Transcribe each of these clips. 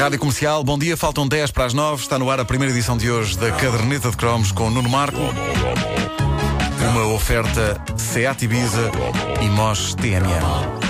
Rádio Comercial, bom dia, faltam 10 para as 9. Está no ar a primeira edição de hoje da Caderneta de Cromos com Nuno Marco. Uma oferta Seat Ibiza e Mosh TMN.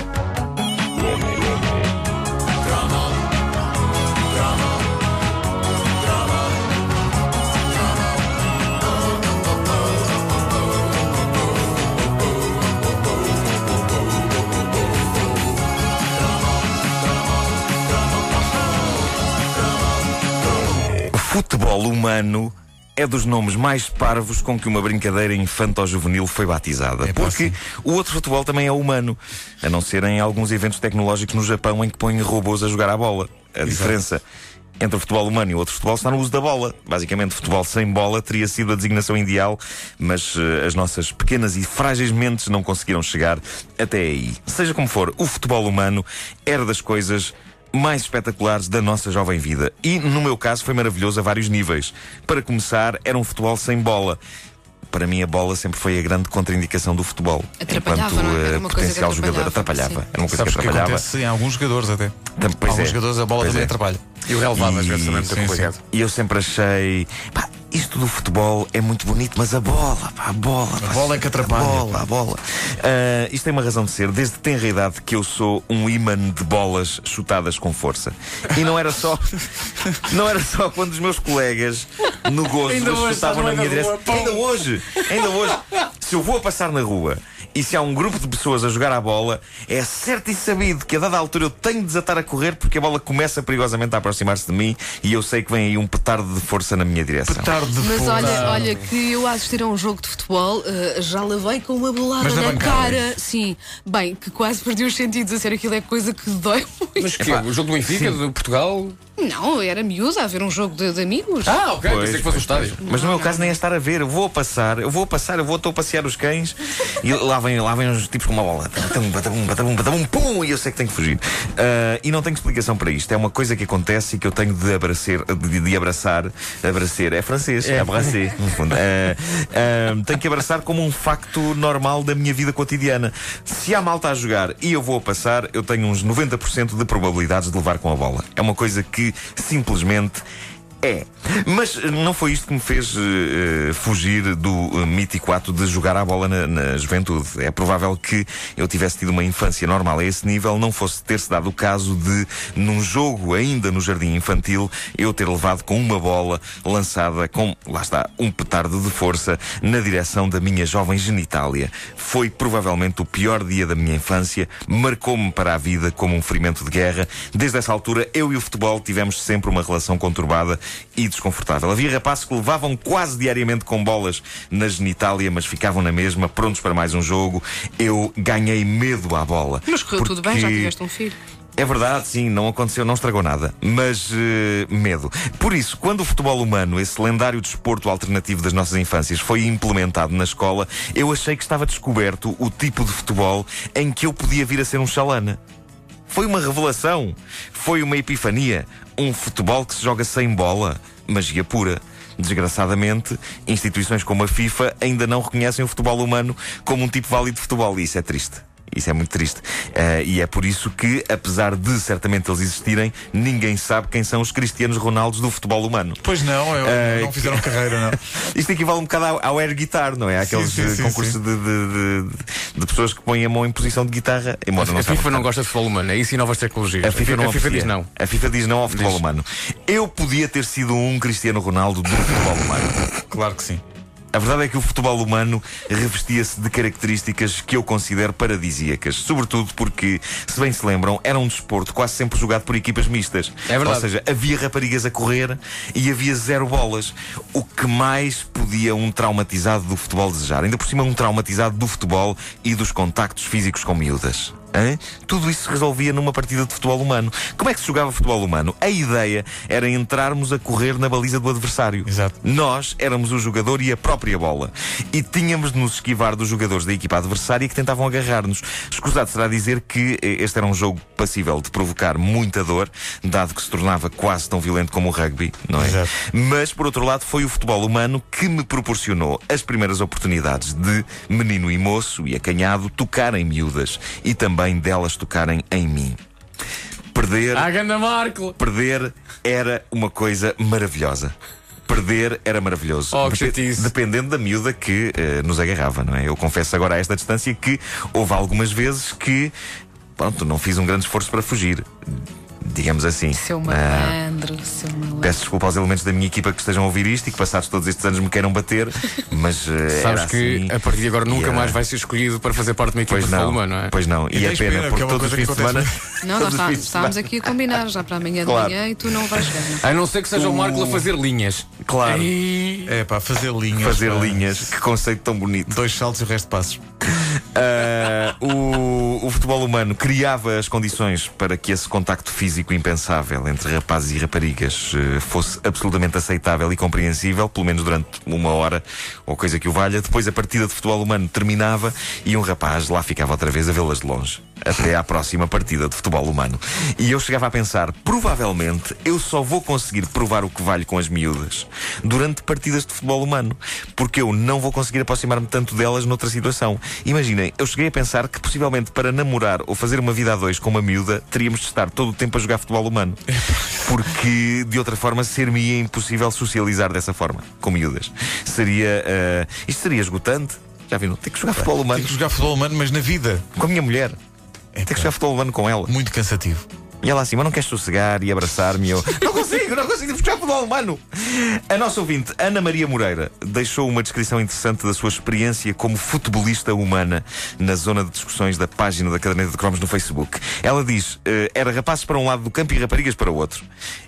Humano é dos nomes mais parvos com que uma brincadeira infanto-juvenil foi batizada. É porque assim. o outro futebol também é humano, a não ser em alguns eventos tecnológicos no Japão em que põem robôs a jogar à bola. A diferença entre o futebol humano e o outro futebol está no uso da bola. Basicamente, futebol sem bola teria sido a designação ideal, mas eh, as nossas pequenas e frágeis mentes não conseguiram chegar até aí. Seja como for, o futebol humano era das coisas mais espetaculares da nossa jovem vida. E, no meu caso, foi maravilhoso a vários níveis. Para começar, era um futebol sem bola. Para mim, a bola sempre foi a grande contraindicação do futebol. Atrapalhava, enquanto não é? Era uma coisa que potencial jogador. atrapalhava, sim. Era uma coisa Sabes que que atrapalhava. acontece em alguns jogadores até. Tam- pois alguns é. jogadores a bola Pois também é. atrapalha. E o relevado às vezes também muito complicado. E eu sempre achei. Pá, isto do futebol é muito bonito, mas a bola, pá, a bola. pá, bola é que atrapalha. A bola, a bola. Ah, isto tem uma razão de ser. Desde tenra idade que eu sou um imã de bolas chutadas com força. E não era só. não era só quando os meus colegas no gozo chutavam na minha direção. Ainda hoje, ainda hoje. Se eu vou a passar na rua. E se há um grupo de pessoas a jogar à bola, é certo e sabido que a dada altura eu tenho de desatar a correr porque a bola começa perigosamente a aproximar-se de mim e eu sei que vem aí um petardo de força na minha direção. Petardo de Mas fogo. olha, olha que eu a assistir a um jogo de futebol eh, já levei com uma bolada Mas na na, cara. Sim, bem, que quase perdi os sentidos a sério, aquilo é coisa que dói muito. Mas que O jogo do Benfica, do Portugal. Não, era miúda a ver um jogo de, de amigos. Ah, ok, Pois, pensei que fosse pois, estádio. Mas no meu caso nem é estar a ver, eu vou a passar, eu vou a passar, eu vou estou a passear os cães e lá vêm, lá vêm os tipos com uma bola. Batabum, batabum, batabum, batabum, pum, e eu sei que tenho que fugir. Ah, e não tenho explicação para isto. É uma coisa que acontece e que eu tenho de abraçar, de, de abraçar, abraçar, é francês, é. abracer, no fundo. Ah, ah, tenho que abraçar como um facto normal da minha vida cotidiana. Se há malta a jogar e eu vou a passar, eu tenho uns 90% de probabilidades de levar com a bola. É uma coisa que simplesmente é. Mas não foi isto que me fez eh, fugir do eh, mítico ato de jogar à bola na, na juventude. É provável que eu tivesse tido uma infância normal a esse nível, não fosse ter-se dado o caso de, num jogo ainda no jardim infantil, eu ter levado com uma bola lançada com, lá está, um petardo de força na direção da minha jovem genitália. Foi provavelmente o pior dia da minha infância, marcou-me para a vida como um ferimento de guerra. Desde essa altura, eu e o futebol tivemos sempre uma relação conturbada e desconfortável. Havia rapazes que levavam quase diariamente com bolas na genitália, mas ficavam na mesma, prontos para mais um jogo. Eu ganhei medo à bola. Mas correu tudo bem, já Porque- tiveste um filho. é verdade, sim, não aconteceu, não estragou nada. Mas eh, medo. Por isso, quando o futebol humano, esse lendário desporto alternativo das nossas infâncias, foi implementado na escola, eu achei que estava descoberto o tipo de futebol em que eu podia vir a ser um chalana. Foi uma revelação. Foi uma epifania. Um futebol que se joga sem bola. Magia pura. Desgraçadamente, instituições como a FIFA ainda não reconhecem o futebol humano como um tipo válido de futebol. E isso é triste. Isso é muito triste. Eh, e é por isso que, apesar de certamente eles existirem, ninguém sabe quem são os Cristianos Ronaldos do futebol humano. Pois não, eu- Eh, não fizeram carreira, não. Isto equivale um bocado ao, ao air guitar, não é? Aqueles sim, eh, sim, concursos sim. De, de- de- de pessoas que põem a mão em posição de guitarra. Embora não A FIFA não gosta de futebol humano, é isso e novas tecnologias. A FIFA, não a FIFA diz não. A FIFA diz não ao futebol Diz. humano. Eu podia ter sido um Cristiano Ronaldo do futebol humano. Claro que sim. A verdade é que o futebol humano revestia-se de características que eu considero paradisíacas. Sobretudo porque, se bem se lembram, era um desporto quase sempre jogado por equipas mistas. É verdade. Ou seja, havia raparigas a correr e havia zero bolas. O que mais podia um traumatizado do futebol desejar? Ainda por cima, um traumatizado do futebol e dos contactos físicos com miúdas. Hã? Tudo isso se resolvia numa partida de futebol humano. Como é que se jogava futebol humano? A ideia era entrarmos a correr na baliza do adversário. Exato. Nós éramos o jogador e a própria bola. E tínhamos de nos esquivar dos jogadores da equipa adversária que tentavam agarrar-nos. Escusado será dizer que eh, este era um jogo passível de provocar muita dor, dado que se tornava quase tão violento como o rugby, não é? Exato. Mas, por outro lado, foi o futebol humano que me proporcionou as primeiras oportunidades de menino e moço e acanhado tocarem miúdas e também delas tocarem em mim. Perder, Ah, ganda Marco! perder era uma coisa maravilhosa. Perder era maravilhoso. Oh, que chatice. dependendo da miúda que eh, nos agarrava, não é? Eu confesso agora a esta distância que houve algumas vezes que, pronto, não fiz um grande esforço para fugir. Digamos assim. Seu Ah, malandro, seu malandro. Peço desculpa aos elementos da minha equipa que estejam a ouvir isto e que passados todos estes anos me queiram bater, mas eh, Sabes era que assim. a partir de agora nunca mais vai ser escolhido para fazer parte de uma equipa Pois de não, não é? pois não. E, E é pena, pena, porque que é todos os fins de semana. Não, nós está- de estávamos aqui a combinar já para amanhã Claro. de manhã e tu não vais ver. não? A não ser que seja o O- Marco a fazer linhas. Claro. Ei. É pá, fazer linhas. Fazer pá. linhas, que conceito tão bonito. Dois saltos e o resto de passos. Ah, o, o futebol humano criava as condições para que esse contacto físico impensável entre rapazes e raparigas eh, fosse absolutamente aceitável e compreensível, pelo menos durante uma hora ou coisa que o valha. Depois a partida de futebol humano terminava e um rapaz lá ficava outra vez a vê-las de longe. Até à próxima partida de futebol humano. E eu chegava a pensar: provavelmente eu só vou conseguir provar o que valho com as miúdas durante partidas de futebol humano, porque eu não vou conseguir aproximar-me tanto delas noutra situação. Imaginem, eu cheguei a pensar que possivelmente para namorar ou fazer uma vida a dois com uma miúda teríamos de estar todo o tempo a jogar futebol humano, porque de outra forma ser-me impossível socializar dessa forma, com miúdas. Seria. eh, isto seria esgotante. Já viram? Ter que jogar futebol Tem humano que jogar futebol humano, mas na vida. com a minha mulher. É Ter que jogar futebol humano com ela. muito cansativo. E ela assim, mas não queres sossegar e abraçar-me? Eu, não consigo, não consigo buscar futebol humano. A nossa ouvinte, Ana Maria Moreira, deixou uma descrição interessante da sua experiência como futebolista humana na zona de discussões da página da Caderneta de Cromos no Facebook. Ela diz, eh, era rapazes para um lado do campo e raparigas para o outro.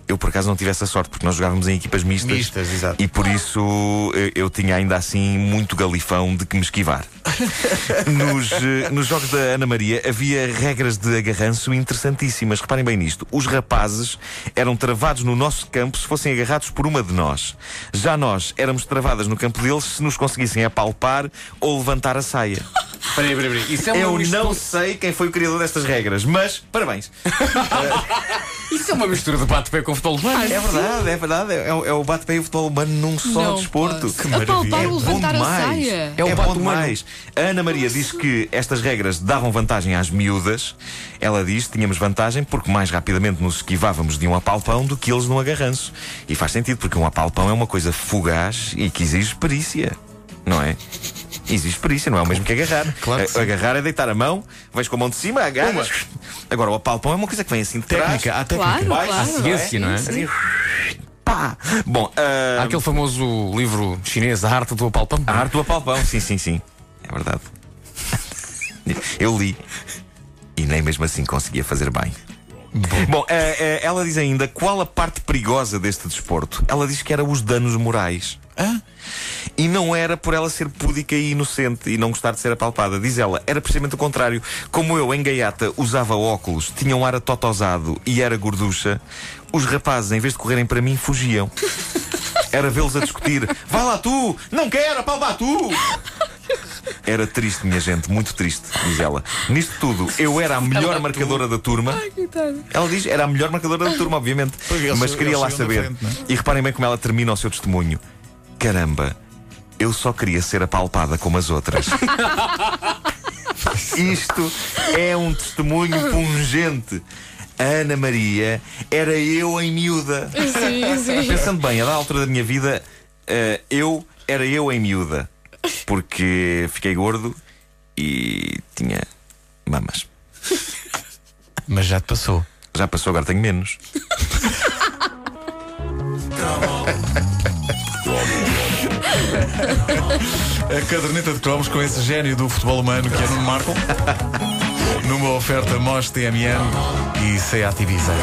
Eu, por acaso, não tive essa sorte, porque nós jogávamos em equipas mistas. Mistas, exato. E por isso eh, eu tinha ainda assim muito galifão de que me esquivar. nos, eh, nos jogos da Ana Maria havia regras de agarranço interessantíssimas. Reparem bem nisto. Os rapazes eram travados no nosso campo se fossem agarrados por uma de nós. Já nós éramos travadas no campo deles se nos conseguissem apalpar ou levantar a saia. Espera aí, espera aí, espera aí. Isso é Eu não sei quem foi o criador destas regras, mas parabéns. Isso é uma mistura de bate-pé com futebol humano. É verdade, é verdade. É, o- é o bate-pé e o futebol humano num só Não desporto. posso. Que maravilha. Apalpar É bom levantar a demais. saia. É o é bom humano. demais. A Ana Maria diz que estas regras davam vantagem às miúdas. Ela diz que tínhamos vantagem porque mais rapidamente nos esquivávamos de um apalpão do que eles num agarranço. E faz sentido, porque um apalpão é uma coisa fugaz e que exige perícia, não é? Exige perícia, não é o mesmo que agarrar. Claro que sim. agarrar é deitar a mão, vais com a mão de cima, agarras. Agora, o apalpão é uma coisa que vem assim de trás. Técnica, há técnica. Claro, baixo, claro. ciência, não é? Assim, pá. Bom, ah, Há aquele famoso livro chinês, A Arte do Apalpão. A arte do apalpão, sim, sim, sim. É verdade. Eu li. E nem mesmo assim conseguia fazer bem. Bom, eh, eh, ela diz ainda qual a parte perigosa deste desporto. Ela diz que era os danos morais. Hã? E não era por ela ser púdica e inocente e não gostar de ser apalpada. Diz ela, era precisamente o contrário. Como eu, em gaiata, usava óculos, tinha um ar atotosado e era gorducha, os rapazes, em vez de correrem para mim, fugiam. Era vê-los a discutir. Vai lá tu! Não quero, apalpa tu! Era triste, minha gente, muito triste, diz ela. Nisto tudo, eu era a melhor marcadora da turma. Ela diz, era a melhor marcadora da turma, obviamente. Mas queria lá saber. é? E reparem bem como ela termina o seu testemunho. Caramba, eu só queria ser apalpada como as outras. Isto é um testemunho pungente. A Ana Maria era eu em miúda. Sim, sim. Pensando bem, a da altura da minha vida, eh, eu era eu em miúda. Porque fiquei gordo e tinha mamas. Mas já te passou. Já passou, agora tenho menos. A caderneta de cromos com esse gênio do futebol humano que é Nuno Marco. Numa oferta Mos TMN e Seat Ibiza.